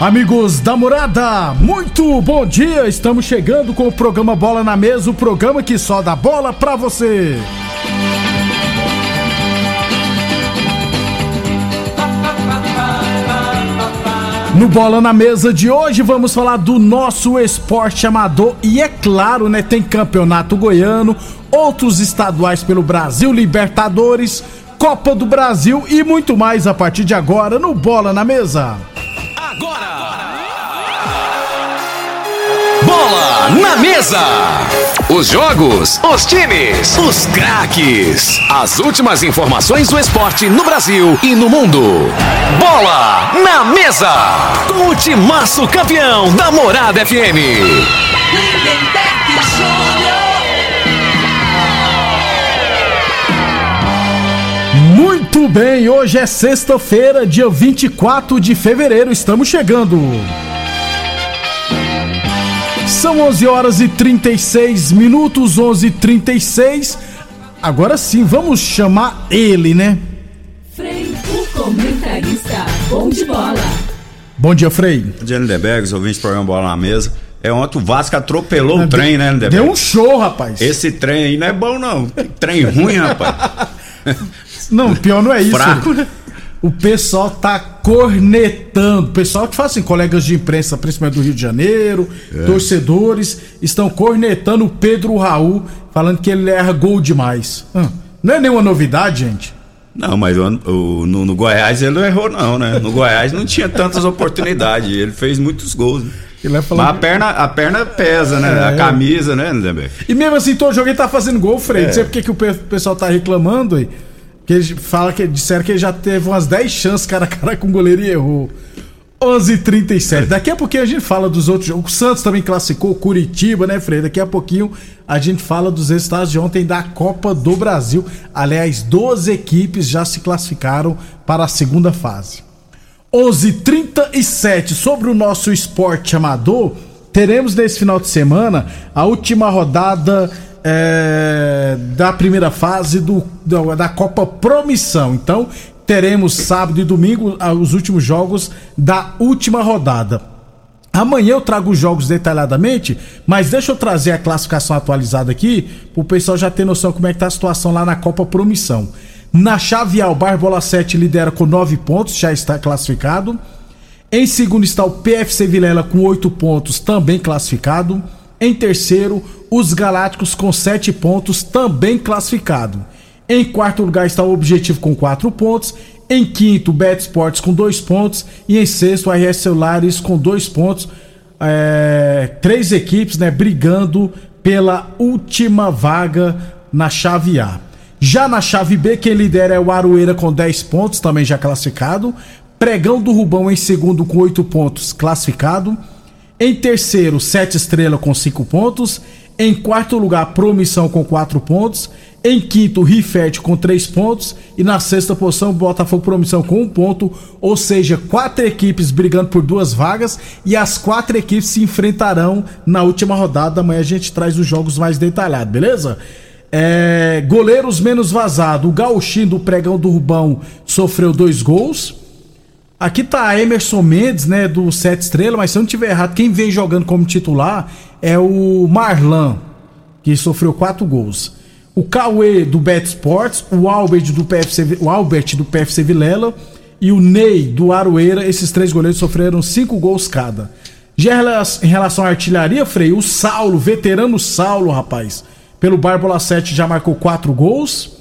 Amigos da morada, muito bom dia! Estamos chegando com o programa Bola na Mesa o programa que só dá bola pra você. No Bola na Mesa de hoje vamos falar do nosso esporte amador e é claro, né, tem campeonato goiano, outros estaduais pelo Brasil, Libertadores, Copa do Brasil e muito mais a partir de agora no Bola na Mesa. Bola na mesa! Os jogos, os times, os craques. As últimas informações do esporte no Brasil e no mundo. Bola na mesa! Com o timaço campeão da Morada FM. Muito bem, hoje é sexta-feira, dia 24 de fevereiro, estamos chegando. São 11 horas e 36 minutos, 11 e 36. Agora sim, vamos chamar ele, né? Frei, o comentarista, bom de bola. Bom dia, Frei. Bom dia, Lindeberg, ouvintes do programa Bola na Mesa. É ontem o Vasco atropelou o trem, né, Lindeberg? Deu um show, rapaz. Esse trem aí não é bom, não. Trem ruim, rapaz. Não, pior não é isso. Fraco, né? O pessoal tá cornetando. O pessoal que fala assim, colegas de imprensa, principalmente do Rio de Janeiro, É. torcedores, estão cornetando o Pedro Raul, falando que ele erra gol demais. Ah, Não é nenhuma novidade, gente. Não, mas no, no Goiás ele não errou, não, né? No Goiás não tinha tantas oportunidades. Ele fez muitos gols. Né? Mas a perna, a perna pesa, né? É. A camisa, né? E mesmo assim, todo jogo ele tá fazendo gol, Frei. É. Não sei por que que o pe- pessoal tá reclamando aí. Que eles fala que disseram que ele já teve umas 10 chances cara a cara com o goleiro e errou. 11:37. Daqui a pouquinho a gente fala dos outros jogos. O Santos também classificou, Curitiba, né, Frei? Daqui a pouquinho a gente fala dos resultados de ontem da Copa do Brasil. Aliás, 12 equipes já se classificaram para a segunda fase. 11:37 sobre o nosso esporte amador. Teremos nesse final de semana a última rodada é, da primeira fase do, da, Copa Promissão. Então, teremos sábado e domingo ah, os últimos jogos da última rodada. Amanhã eu trago os jogos detalhadamente, mas deixa eu trazer a classificação atualizada aqui, para o pessoal já ter noção como é que tá a situação lá na Copa Promissão. Na chave A, o Barbola 7 lidera com 9 pontos, já está classificado. Em segundo está o PFC Vilela com 8 pontos, também classificado. Em terceiro, os Galácticos com 7 pontos, também classificado. Em quarto lugar está o Objetivo com 4 pontos. Em quinto, Bet Sports com 2 pontos. E em sexto, o RS Celulares com 2 pontos. É, três equipes né, brigando pela última vaga na chave A. Já na chave B, quem lidera é o Aroeira com 10 pontos, também já classificado. Pregão do Rubão em segundo com 8 pontos, classificado. Em terceiro, Sete Estrela com 5 pontos. Em quarto lugar, Promissão com 4 pontos. Em quinto, Rifete com 3 pontos. E na sexta posição, Botafogo Promissão com 1 ponto. Ou seja, quatro equipes brigando por duas vagas. E as quatro equipes se enfrentarão na última rodada. Amanhã a gente traz os jogos mais detalhados, beleza? É, goleiros menos vazado. O Gauchinho do Pregão do Rubão sofreu dois gols. Aqui tá Emerson Mendes, né, do Sete Estrela, mas se eu não tiver errado, quem vem jogando como titular é o Marlan, que sofreu quatro gols. O Cauê do Bet Sports, o Albert do PFC, o Albert do PFC Vilela e o Ney do Aroeira, esses três goleiros sofreram cinco gols cada. Já em relação à artilharia, Frei, o Saulo, veterano Saulo, rapaz, pelo Bárbola 7 já marcou quatro gols.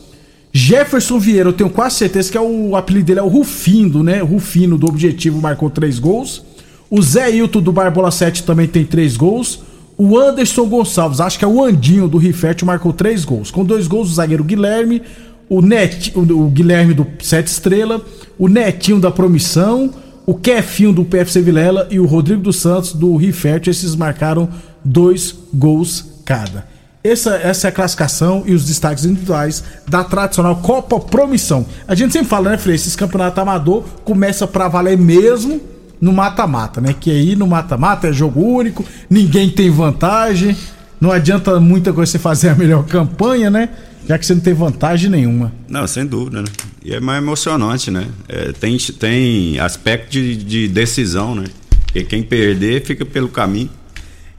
Jefferson Vieira, eu tenho quase certeza que é o, o apelido dele é o Rufino, né? Rufino do Objetivo marcou três gols. O Zé Hilton do Barbola 7 também tem três gols. O Anderson Gonçalves, acho que é o Andinho do Rifete, marcou três gols. Com dois gols, o zagueiro Guilherme, o, Net, o, Guilherme do Sete Estrela, o Netinho da Promissão, o Kefinho do PFC Vilela e o Rodrigo dos Santos do Rifete. Esses marcaram dois gols cada. Essa, essa é a classificação e os destaques individuais da tradicional Copa Promissão. A gente sempre fala, né, Frei? Esses campeonatos amador começa pra valer mesmo no mata-mata, né? Que aí no mata-mata é jogo único, ninguém tem vantagem. Não adianta muita coisa você fazer a melhor campanha, né? Já que você não tem vantagem nenhuma. Não, sem dúvida, né? E é mais emocionante, né? É, tem, tem aspecto de, de decisão, né? Porque quem perder fica pelo caminho.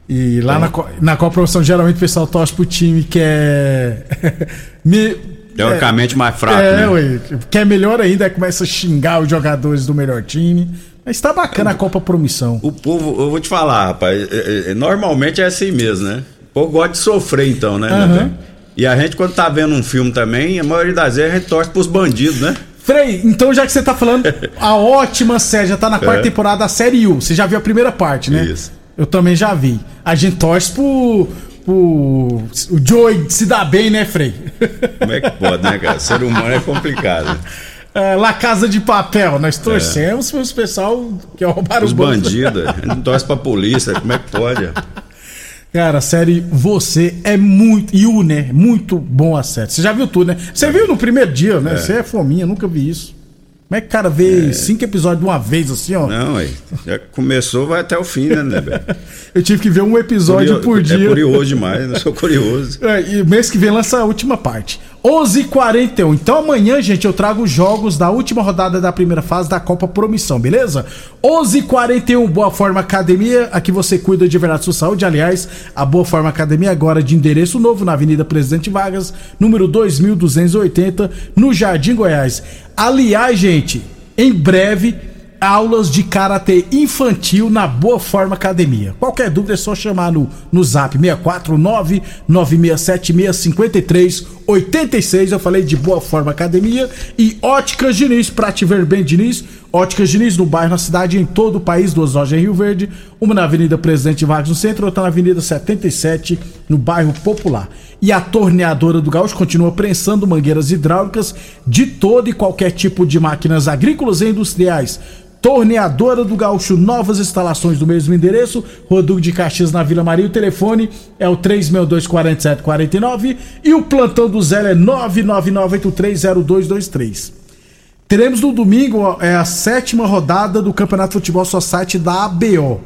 E lá na, Co- na Copa Promoção, geralmente o pessoal torce pro time que é. Me- Teoricamente mais fraco, é, né? ué, que é melhor ainda, aí começa a xingar os jogadores do melhor time. Mas tá bacana a Copa Promissão. O povo, eu vou te falar, rapaz, é- é- normalmente é assim mesmo, né? O povo gosta de sofrer, então, né? Aham. né? E a gente, quando tá vendo um filme também, a maioria das vezes a gente torce pros bandidos, né? Frei, então já que você tá falando, a ótima série já tá na quarta É. temporada da série U. Você já viu a primeira parte, né? Isso. Eu também já vi. A gente torce pro. pro o Joey se dar bem, né, Frei? Como é que pode, né, cara? Ser humano é complicado. É, La Casa de Papel, nós torcemos pros pessoal que roubaram Os o bandidos, a gente não torce pra polícia, como é que pode? Cara, a série Você é muito. E o, né? Muito bom a série. Você já viu tudo, né? Você viu no primeiro dia, né? Você é fominha, nunca vi isso. Como é que o cara vê cinco episódios de uma vez assim, ó? Não, aí. Já começou, vai até o fim, né, né, velho? Eu tive que ver um episódio Curio- por dia. É curioso demais, eu sou curioso. É, e mês que vem lança a última parte. 11h41. Então amanhã, gente, eu trago os jogos da última rodada da primeira fase da Copa Promissão, beleza? 11h41, Boa Forma Academia. Aqui você cuida de verdade sua saúde. Aliás, a Boa Forma Academia agora de endereço novo na Avenida Presidente Vargas, número 2280, no Jardim Goiás. Aliás, gente, em breve aulas de karatê infantil na Boa Forma Academia. Qualquer dúvida é só chamar no, no zap 649 9676 53 86. Eu falei de Boa Forma Academia e Óticas Diniz, pra te ver bem, Diniz. Óticas Diniz no bairro, na cidade, em todo o país, duas lojas em Rio Verde, uma na Avenida Presidente Vargas no centro, outra na Avenida 77 no bairro Popular. E a torneadora do Gaúcho continua prensando mangueiras hidráulicas de todo e qualquer tipo de máquinas agrícolas e industriais. Torneadora do Gaúcho, novas instalações do mesmo endereço, Rodrigo de Caxias na Vila Maria. O telefone é o 362-4749 e o plantão do Zé é 999830223. Teremos no domingo é a sétima rodada do Campeonato Futebol Society da ABO.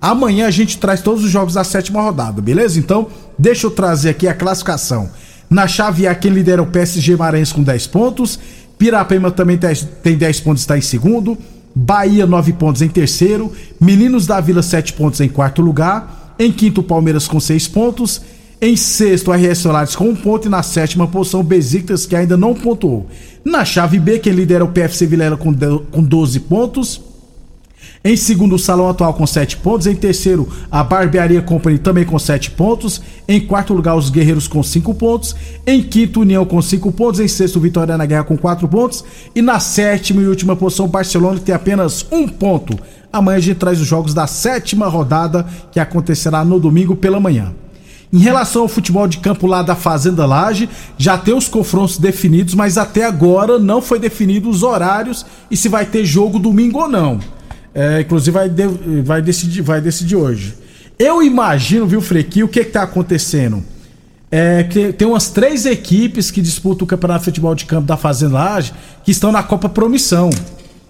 Amanhã a gente traz todos os jogos da sétima rodada, beleza? Então, deixa eu trazer aqui a classificação. Na chave A, quem lidera é o PSG Maranhense com 10 pontos. Pirapema também tem 10 pontos, está em segundo. Bahia, 9 pontos em terceiro. Meninos da Vila, 7 pontos em quarto lugar. Em quinto, Palmeiras com 6 pontos. Em sexto, RS Solares com um ponto. E na sétima posição, Besiktas, que ainda não pontuou. Na chave B, quem lidera é o PFC Vilela com de- com 12 pontos. Em segundo, o Salão Atual com 7 pontos. Em terceiro, a Barbearia Company também com 7 pontos. Em quarto lugar, os Guerreiros com 5 pontos. Em quinto, União com 5 pontos. Em sexto, Vitória na Guerra com 4 pontos. E na sétima e última posição, Barcelona, que tem apenas um ponto. Amanhã a gente traz os jogos da sétima rodada, que acontecerá no domingo pela manhã. Em relação ao futebol de campo lá da Fazenda Laje, já tem os confrontos definidos, mas até agora não foi definido os horários e se vai ter jogo domingo ou não. É, inclusive vai, de- vai, decidir, vai decidir hoje. Eu imagino, viu, Frequi, o que, que tá acontecendo? É que tem umas três equipes que disputam o Campeonato de Futebol de Campo da Fazenda Laje que estão na Copa Promissão.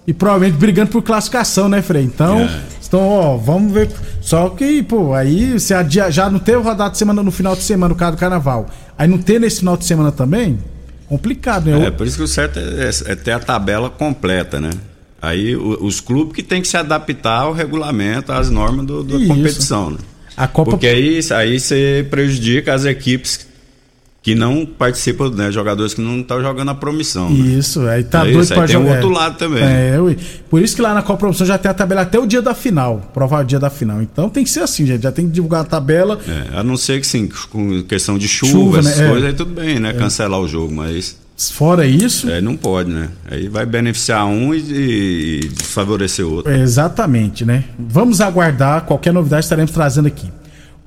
E provavelmente brigando por classificação, né, Frei? Então, É. então, ó, vamos ver. Só que, pô, aí se adia, já não teve rodada de semana no final de semana, no caso do carnaval. Aí não ter nesse final de semana também? Complicado, né? É, por isso que o certo é, é ter a tabela completa, né? Aí o- os clubes que tem que se adaptar ao regulamento, às normas do, da competição, né? A Copa Porque aí, aí você prejudica as equipes que não participam, né? Jogadores que não estão jogando a promissão. né? Isso, aí tá É doido aí pra tem o jogar. outro lado também. É, ui. Por isso que lá na Copa Promoção já tem a tabela até o dia da final. Provar o dia da final. Então tem que ser assim, gente. Já tem que divulgar a tabela. É, a não ser que sim, com questão de chuva, Chuva, essas né? É. coisas, aí tudo bem, né? Cancelar o jogo, mas Fora isso. aí não pode, né? Aí vai beneficiar um e, e desfavorecer o outro. Exatamente, né? Vamos aguardar. Qualquer novidade estaremos trazendo aqui.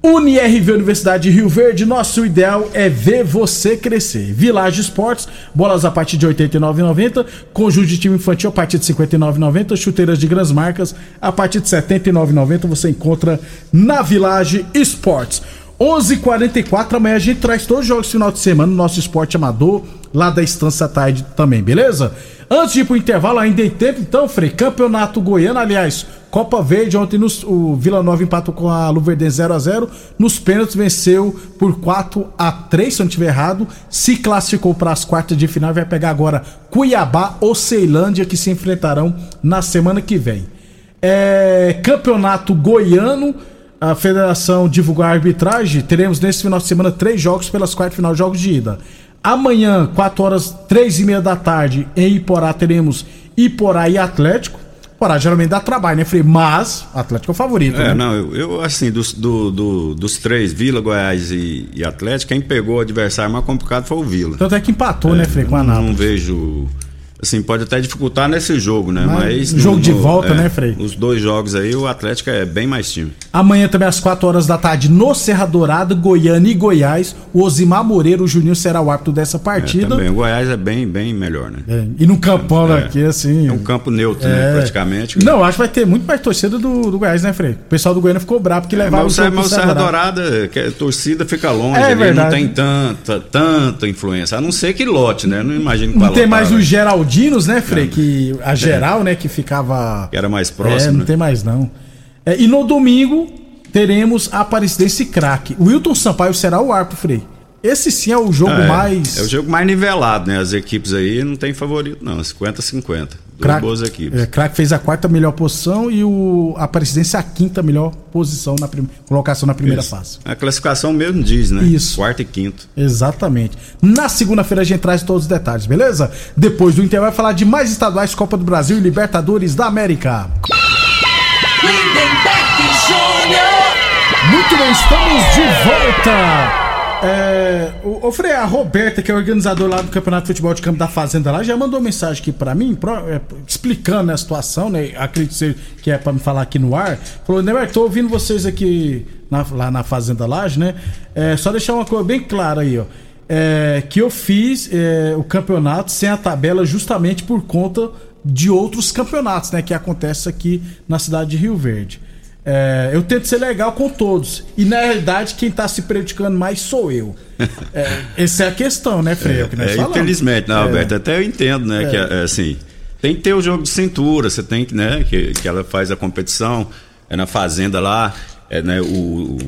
UniRV Universidade de Rio Verde, nosso ideal é ver você crescer. Village Esportes, bolas a partir de R$ 89,90, conjunto de time infantil a partir de R$ 59,90, chuteiras de grandes marcas a partir de R$ 79,90 você encontra na Village Esportes. 11:44 amanhã a gente traz todos os jogos final de semana no nosso esporte amador, lá da Estância Tarde também, beleza? Antes de ir pro intervalo, ainda em tempo, então, Frei, Campeonato Goiano, aliás, Copa Verde, ontem nos- o Vila Nova empatou com a Luverdense 0 a 0 nos pênaltis venceu por 4 a 3 se eu não estiver errado, se classificou para as quartas de final vai pegar agora Cuiabá ou Ceilândia, que se enfrentarão na semana que vem. É, campeonato Goiano, a federação divulgar a arbitragem. Teremos nesse final de semana três jogos pelas quartas final, jogos de ida. Amanhã, 4 horas, 3 e meia da tarde, em Iporá, teremos Iporá e Atlético. Porra, geralmente dá trabalho, né, Frei? Mas, Atlético é o favorito. É, né? não, eu, eu, assim, dos, do, do- dos três, Vila, Goiás e, e Atlético, quem pegou o adversário mais complicado foi o Vila. Tanto é que empatou, né, Frei, com a não vejo. Assim, pode até dificultar nesse jogo, né? Mas Mas. no jogo de volta, né, Frei? Os dois jogos aí, o Atlético é bem mais time. Amanhã também às 4 horas da tarde, no Serra Dourada, Goiânia e Goiás, o Osimar Moreira, o Juninho será o árbitro dessa É, partida. também. O Goiás é bem, bem melhor, né? É, e no campão É. aqui, assim. É um campo neutro, É. né? Praticamente. Não, acho que vai ter muito mais torcida do, do Goiás, né, Frei? O pessoal do Goiânia ficou bravo porque É, levaram mas o mas o Serra Dourada, que a torcida fica longe, É não tem tanta, tanta influência. A não ser que lote, né? Não imagino que Não tem mais né? os Geraldinos, né, Frei? Que a geral, né, que ficava. Que era mais é, próximo. não né? tem mais não. É, e no domingo teremos a Aparecidense Craque. Wilton Sampaio será o árbitro, Frei. Esse sim é o jogo Ah, é. mais. É o jogo mais nivelado, né? As equipes aí não tem favorito, não. 50-50. Duas Craque- boas equipes. É, Craque fez a quarta melhor posição e o Aparecidense a quinta melhor posição na prim... colocação na primeira Isso. fase. A classificação mesmo diz, né? Isso. Quarto e quinto. Exatamente. Na segunda-feira a gente traz todos os detalhes, beleza? Depois do Inter vai falar de mais estaduais, Copa do Brasil e Libertadores da América. Muito bem, estamos de volta. É, o, o Frei, a Roberta, que é organizadora lá do Campeonato de Futebol de Campo da Fazenda lá, já mandou mensagem aqui pra mim, é, explicando né, a situação, né? Acredito que é pra me falar aqui no ar. Falou, Neymar, tô ouvindo vocês aqui na- lá na Fazenda Laje, né? É, só deixar uma coisa bem clara aí, ó. É, que eu fiz é, o campeonato sem a tabela justamente por conta de outros campeonatos, né? Que acontece aqui na cidade de Rio Verde. É, eu tento ser legal com todos. E na realidade, quem tá se prejudicando mais sou eu. É, essa é a questão, né, Freio? que nós É, falamos. infelizmente, né, É. Alberto? Até eu entendo, né? Que é, assim, tem que ter o jogo de cintura, você tem que, né? Que, que ela faz a competição, é na fazenda lá, é, né, o, o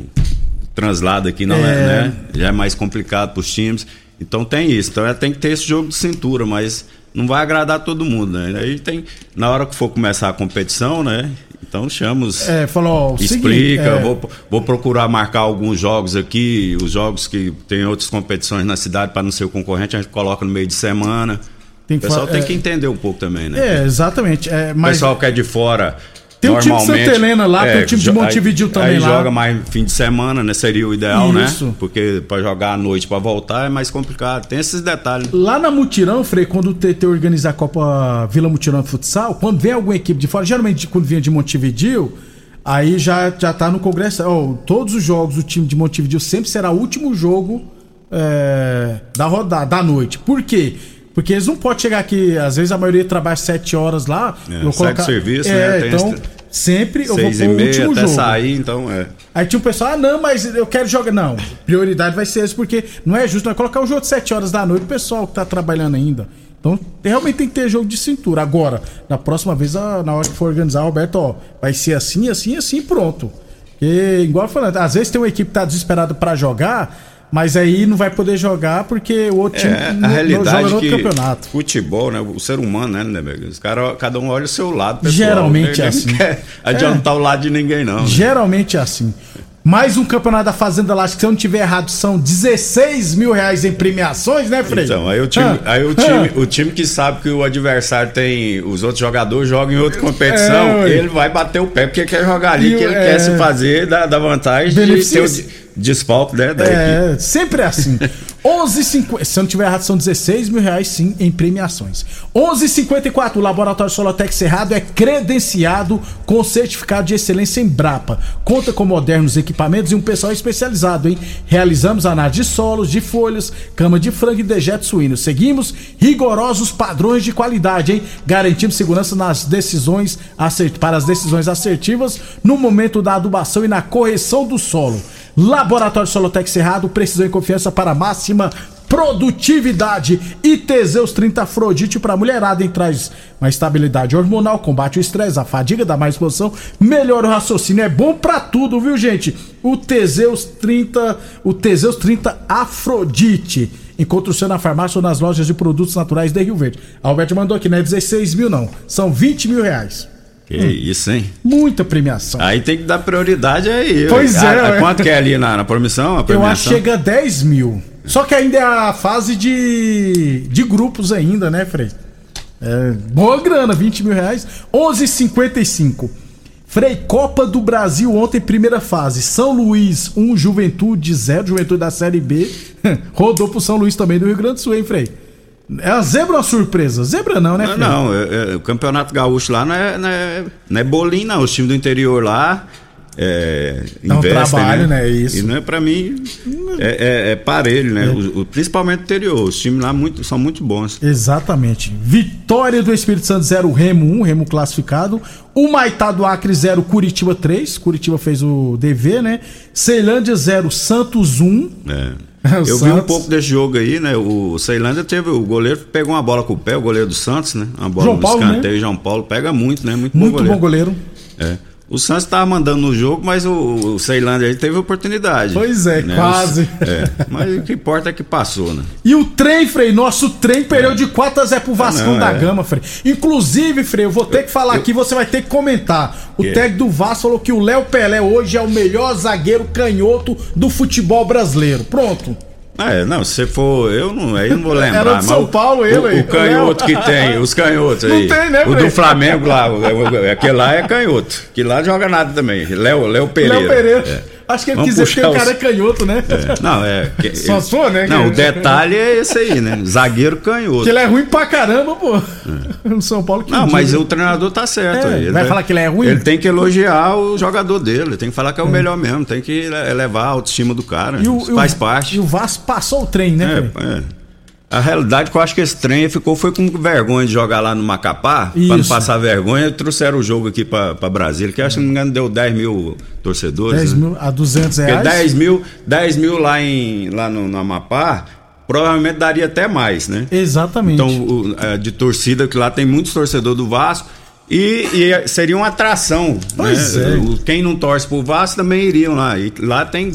translado aqui não é, É. né? Já é mais complicado para os times. Então tem isso. Então ela tem que ter esse jogo de cintura, mas não vai agradar todo mundo, né? Aí tem. Na hora que for começar a competição, né? Então chama os. É, falou, ó, o Explica, seguinte, é, vou, vou procurar marcar alguns jogos aqui, os jogos que tem outras competições na cidade para não ser o concorrente, a gente coloca no meio de semana. Tem o pessoal fa- tem é. que entender um pouco também, né? É, exatamente. É, O mas pessoal que é de fora. Tem o time de Santa Helena lá, tem o time de Montevideo aí, também aí lá. joga mais fim de semana, né? Seria o ideal, Isso. né? Porque para jogar à noite para voltar é mais complicado. Tem esses detalhes. lá na Mutirão, Frei, quando o TT organiza a Copa Vila Mutirão de Futsal, quando vem alguma equipe de fora, geralmente quando vinha de Montevideo, aí já, já tá no Congresso. ó, todos os jogos do time de Montevideo sempre será o último jogo é, da rodada, da noite. Por quê? Porque eles não podem chegar aqui, às vezes a maioria trabalha sete horas lá. É, eu do serviço, é, né? Então, sempre eu Seis vou e pôr o último até jogo. sair, então é. Aí tinha o pessoal, ah, não, mas eu quero jogar. Não, prioridade vai ser esse, porque não é justo, não é colocar o jogo de 7 horas da noite, o pessoal que tá trabalhando ainda. Então, realmente tem que ter jogo de cintura. Agora, na próxima vez, na hora que for organizar, Roberto, ó, vai ser assim, assim, assim, pronto. Porque, igual eu falando, às vezes tem uma equipe que tá desesperada pra jogar, mas aí não vai poder jogar porque o outro time É, não- a realidade joga no é outro que campeonato. futebol, né? O ser humano, né, Lindeberg? Os cara, cada um olha o seu lado, pessoal. Geralmente Ele é assim. quer adiantar o lado de ninguém, não. né? Geralmente é assim. Mais um campeonato da Fazenda lá, acho que se eu não tiver errado, são 16 mil reais em premiações, né, Frei? Então, aí o time, Ah, aí o ah. time, o time que sabe que o adversário tem. Os outros jogadores jogam em outra competição, É, ele vai bater o pé porque quer jogar ali, que ele é. quer se fazer da, da vantagem de Beneficia- ter o de- desfalque, né? da equipe. É, sempre é assim. 11,50. Se eu não tiver errado, são 16 mil reais sim em premiações. 11,54. O Laboratório Solotec Cerrado é credenciado com certificado de excelência em Brapa. Conta com modernos equipamentos e um pessoal especializado, hein? Realizamos análise de solos, de folhas, cama de frango e dejeto suíno. Seguimos rigorosos padrões de qualidade, hein? Garantimos segurança nas decisões acert- para as decisões assertivas no momento da adubação e na correção do solo. Laboratório Solotec Cerrado, precisão e confiança para máxima produtividade. E Teseus 30 Afrodite para mulherada, hein? Traz uma estabilidade hormonal, combate o estresse, a fadiga, dá mais disposição, melhora o raciocínio. É bom pra tudo, viu, gente? O Teseus 30, o Teseus 30 Afrodite. Encontre o seu na farmácia ou nas lojas de produtos naturais de Rio Verde. A Alberto mandou aqui, não é 16 mil, não. São 20 mil reais. Que isso, hein? Muita premiação. Aí tem que dar prioridade aí. Pois A- é, a- ué. Quanto que é ali na, na promissão? A Eu premiação? acho que chega a 10 mil. Só que ainda é a fase de, de grupos ainda, né, Frei? É, boa grana, 20 mil reais. 11,55. Frei, Copa do Brasil ontem, primeira fase. São Luís 1, Juventude 0. Juventude da Série B. Rodou pro São Luís também do Rio Grande do Sul, hein, Frei? É a zebra ou uma surpresa? Zebra não, né, Não, Frei? não, é- é- o Campeonato Gaúcho lá não é, não é, não é bolinho, não. Os times do interior lá é, Dá um investem, trabalho, né? Isso. E não é pra mim, é, é, é parelho, né? O- o- principalmente o interior. Os times lá muito, são muito bons. Exatamente. Vitória do Espírito Santo 0, Remo 1, Remo classificado. O Maitá do Acre 0, Curitiba 3. Curitiba fez o dever, né? Ceilândia 0, Santos 1. É. O Eu vi um Santos. pouco desse jogo aí, né? O Ceilândia teve. O goleiro pegou uma bola com o pé, o goleiro do Santos, né? Uma bola João no Paulo, escanteio. né? João Paulo pega muito, né? Muito, Muito bom goleiro. bom goleiro. É. O Santos tava mandando no jogo, mas o, o Ceilândia aí teve oportunidade. Pois é, né? quase. Os- é. Mas o que importa é que passou, né? E o trem, Frei, nosso trem perdeu de 4 a 0 pro Vascão não, da é. Gama, Frei. Inclusive, Frei, eu vou ter que falar aqui, você vai ter que comentar. O técnico do Vasco falou que o Léo Pelé hoje é o melhor zagueiro canhoto do futebol brasileiro. Pronto. É, não, se você for, eu não, aí não vou lembrar. Era de São Paulo ele o, aí, o canhoto que tem, os canhotos Não aí. tem, né, O do Flamengo lá, aquele lá é canhoto. Que lá não joga nada também. Léo, Léo Pereira. Léo Pereira. É. Acho que ele Vamos quis dizer que o cara é canhoto, né? É, Não, é. que- Só sou, né, Não, o detalhe é esse aí, né? Zagueiro canhoto. Que ele é ruim pra caramba, pô. No São Paulo que Não, mas o treinador tá certo. É, aí. vai falar que ele é ruim? Ele tem que elogiar o jogador dele, tem que falar que é o melhor mesmo, tem que elevar a autoestima do cara. E o- e o- faz parte. E o Vasco passou o trem, né? É, é. A realidade é que eu acho que esse trem ficou foi com vergonha de jogar lá no Macapá, pra não passar vergonha, trouxeram o jogo aqui pra Brasília, que acho que não me engano deu 10 mil torcedores. 10 né? mil a 200 Porque reais. 10 mil, 10 mil lá, em, lá no, no Amapá, provavelmente daria até mais, né? Exatamente. Então, o- é, de torcida, que lá tem muitos torcedores do Vasco. E, e seria uma atração. Pois né? é. Quem não torce pro Vasco também iriam lá. E lá tem,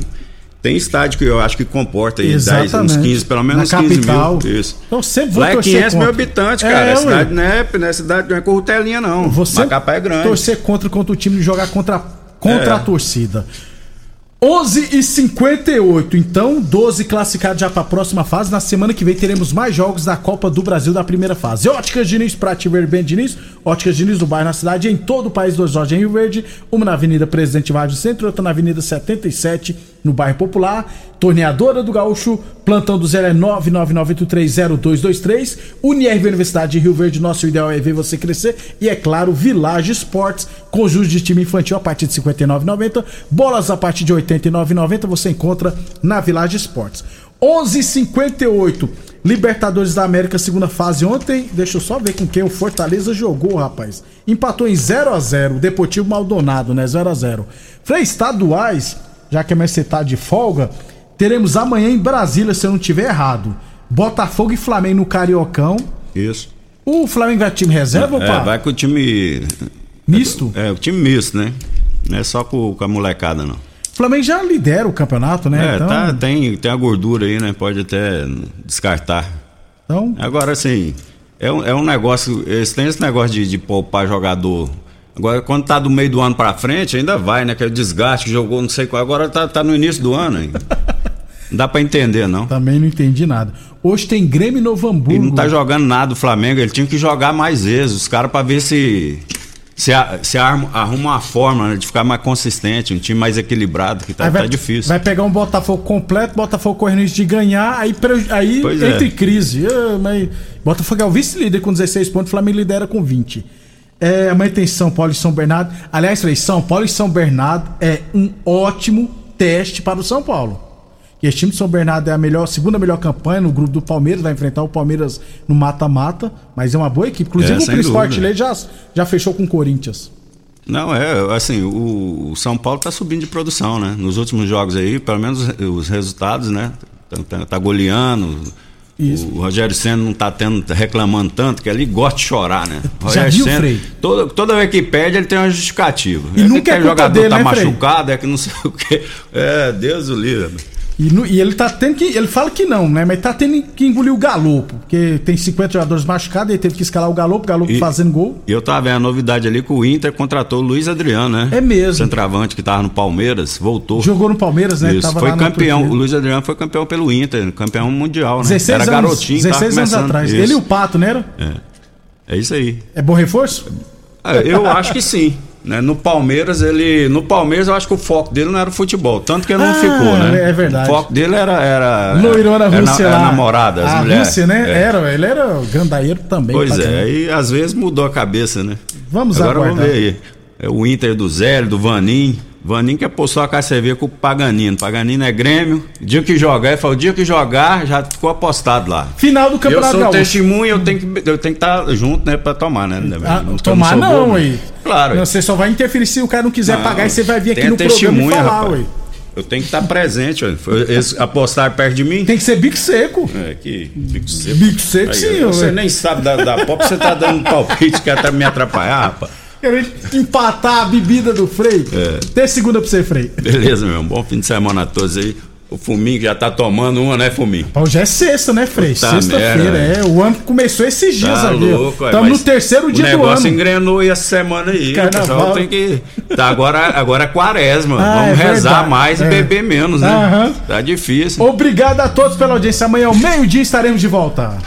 tem estádio que eu acho que comporta aí 10, Exatamente. uns 15, pelo menos Na uns 15 capital. mil. Isso. Eu sempre vou lá é torcer 500 mil contra. habitantes, É, cara. a ué. cidade não é, não é cidade, não é corrutelinha, não. Você Macapá é grande. torcer contra, contra o time jogar contra, contra É. a torcida. 11 e 58 então 12 classificados já para a próxima fase. Na semana que vem teremos mais jogos da Copa do Brasil da primeira fase. Óticas Diniz, pra te ver bem, Diniz. Óticas Diniz do bairro na cidade, em todo o país, dois lojas em Rio Verde. Uma na Avenida Presidente Vargas Centro, outra na Avenida 77, no bairro Popular. Torneadora do Gaúcho, plantão do zero é 999830223. Unirv Universidade de Rio Verde, nosso ideal é ver você crescer. E é claro, Village Esportes, conjunto de time infantil a partir de R$ 59,90. Bolas a partir de R$ 89,90 você encontra na Village Esportes. 11:58 Libertadores da América, segunda fase. Ontem, deixa eu só ver com quem o Fortaleza jogou, rapaz. Empatou em 0 a 0 Deportivo Maldonado, né? 0 a 0 Frei, estaduais, já que a MSC tá de folga, teremos amanhã em Brasília, se eu não tiver errado. Botafogo e Flamengo no Cariocão. Isso. O Flamengo vai time reserva, É, opa? vai com o time. Misto? É, o time misto, né? Não é só com, com a molecada, não. O Flamengo já lidera o campeonato, né? É, então, tá, tem, tem a gordura aí, né? Pode até descartar. então, Agora, assim, é um, é um negócio. Eles têm esse negócio de, de poupar jogador. Agora, quando tá do meio do ano pra frente, ainda vai, né? Aquele desgaste que jogou não sei qual. Agora tá, tá no início do ano ainda. Não dá pra entender, não. também não entendi nada. Hoje tem Grêmio e Novo Hamburgo. Ele não tá jogando nada o Flamengo, ele tinha que jogar mais vezes, os caras pra ver se. Se, a- se arma- arruma uma forma né, de ficar mais consistente, um time mais equilibrado, que tá, Aí tá difícil. Vai pegar um Botafogo completo, Botafogo correndo risco de ganhar, aí, aí Pois é. entra em crise. Ah, mas Botafogo é o vice-líder com 16 pontos, Flamengo lidera com 20. É, amanhã tem São Paulo e São Bernardo. Aliás, Frei, São Paulo e São Bernardo é um ótimo teste para o São Paulo. E esse time de São Bernardo é a melhor, segunda melhor campanha no grupo do Palmeiras, vai enfrentar o Palmeiras no mata-mata, mas é uma boa equipe. Inclusive É, o principal artilheiro já, já fechou com o Corinthians. Não, é, assim, o, o São Paulo tá subindo de produção, né? Nos últimos jogos aí, pelo menos os resultados, né? Tá, tá- tá goleando. Isso. O Rogério Senna não tá tendo, tá reclamando tanto, que ali gosta de chorar, né? O Já Rogério viu, Ceni, Frei? Toda, toda vez que perde, ele tem uma justificativa. E é nunca que é culpa jogador dele, tá né, Frei? machucado, é que não sei o quê. É, Deus o livre. E, no- e ele tá tendo que. Ele fala que não, né? Mas tá tendo que engolir o Galopo. Porque tem 50 jogadores machucados, ele teve que escalar o Galopo, o Galopo E- fazendo gol. E eu tava vendo a novidade ali que o Inter contratou o Luiz Adriano, né? É mesmo. Centroavante que tava no Palmeiras, voltou. Jogou no Palmeiras, né? Isso, Tava foi campeão. O Luiz Adriano foi campeão pelo Inter, campeão mundial, né? 16 Era anos, garotinho, tava 16 anos atrás. Isso. Ele e o Pato, né? Era? É isso aí. É bom reforço? É, eu acho que sim. Né? No Palmeiras, ele. No Palmeiras, eu acho que o foco dele não era o futebol. Tanto que ele não Ah, ficou, né? é verdade. O foco dele era. era Loirona era, Rússia era lá. namorada, as a mulheres. Rússia, né? É. Era, ele era grandaeiro também. Pois é, aí às vezes mudou a cabeça, né? Vamos Agora aguardar. vamos ver aí. É o Inter do Zélio, do Vanim. Vanim que apostou a KCV com o Paganino. Paganino é Grêmio. Dia que jogar, ele falou: o dia que jogar, já ficou apostado lá. Final do Eu Campeonato sou Gaúcho. testemunho, eu tenho que eu tenho que estar junto, né, pra tomar, né? Ah, Não- tomar sou não, né? aí. Claro. Você só vai interferir se o cara não quiser Não, pagar e você vai vir aqui no programa e falar, rapaz. ué. Eu tenho que estar presente, ué. Eles apostaram perto de mim. Tem que ser bico seco. É, que bico seco. Bico seco, Aí, sim, Você ué. nem sabe da, da pop, você tá dando um palpite que até me atrapalhar, rapaz. Querendo empatar a bebida do Frei. É. Segunda pra você, Frei. Beleza, meu. Bom fim de semana a todos aí. O Fuminho já tá tomando uma, né, Fuminho? Pô, já é sexta, né, Frei? Sexta-feira, é. O ano começou esses dias Tá ali. Estamos no mas terceiro dia O do negócio ano. engrenou aí essa semana aí. Carnaval. O pessoal tem que. Tá, agora, agora é quaresma. Ah, Vamos é rezar verdade. mais É. e beber menos, né? Aham. Tá difícil. Obrigado a todos pela audiência. Amanhã, ao meio-dia, estaremos de volta.